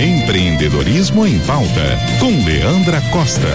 Empreendedorismo em Pauta, com Leandra Costa.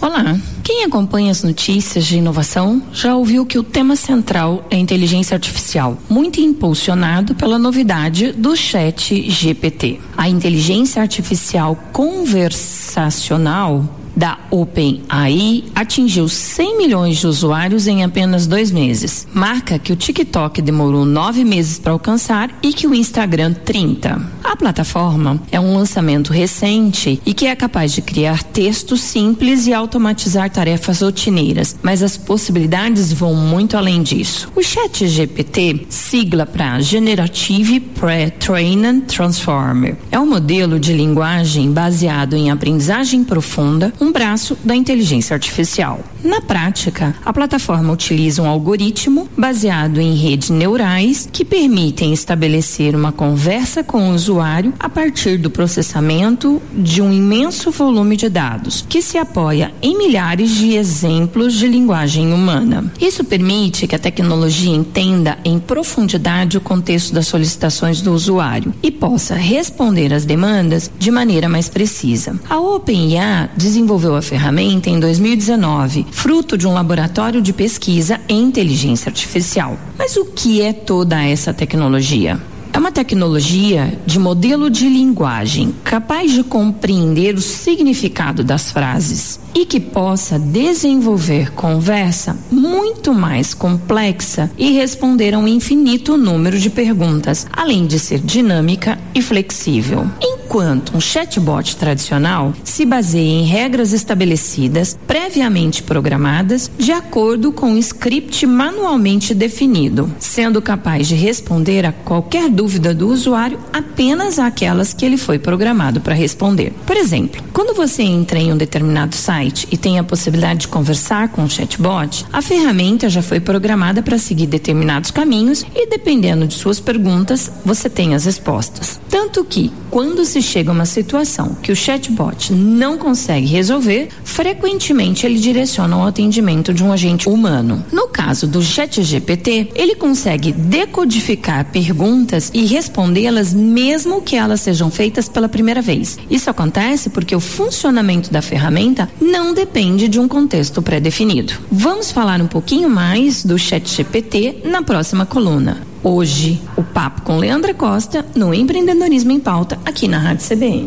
Olá. Quem acompanha as notícias de inovação já ouviu que o tema central é inteligência artificial, muito impulsionado pela novidade do Chat GPT. A inteligência artificial conversacional da OpenAI atingiu 100 milhões de usuários em apenas dois meses, marca que o TikTok demorou nove meses para alcançar e que o Instagram 30. A plataforma é um lançamento recente e que é capaz de criar textos simples e automatizar tarefas rotineiras, mas as possibilidades vão muito além disso. O Chat GPT, sigla para Generative Pre-Trained Transformer, é um modelo de linguagem baseado em aprendizagem profunda, um braço da inteligência artificial. Na prática, a plataforma utiliza um algoritmo baseado em redes neurais que permitem estabelecer uma conversa com o usuário a partir do processamento de um imenso volume de dados, que se apoia em milhares de exemplos de linguagem humana. Isso permite que a tecnologia entenda em profundidade o contexto das solicitações do usuário e possa responder às demandas de maneira mais precisa. A OpenIA desenvolveu a ferramenta em 2019, fruto de um laboratório de pesquisa em inteligência artificial. Mas o que é toda essa tecnologia? É uma tecnologia de modelo de linguagem capaz de compreender o significado das frases e que possa desenvolver conversa muito mais complexa e responder a um infinito número de perguntas, além de ser dinâmica e flexível. Enquanto um chatbot tradicional se baseia em regras estabelecidas, previamente programadas, de acordo com um script manualmente definido, sendo capaz de responder a qualquer dúvida do usuário apenas aquelas que ele foi programado para responder. Por exemplo, quando você entra em um determinado site e tem a possibilidade de conversar com o chatbot, a ferramenta já foi programada para seguir determinados caminhos e, dependendo de suas perguntas, você tem as respostas. Tanto que, quando se chega a uma situação que o chatbot não consegue resolver, frequentemente ele direciona ao atendimento de um agente humano. No caso do ChatGPT, ele consegue decodificar perguntas e respondê-las mesmo que elas sejam feitas pela primeira vez. Isso acontece porque o funcionamento da ferramenta não depende de um contexto pré-definido. Vamos falar um pouquinho mais do ChatGPT na próxima coluna. Hoje, o papo com Leandra Costa no Empreendedorismo em Pauta aqui na Rádio CBN.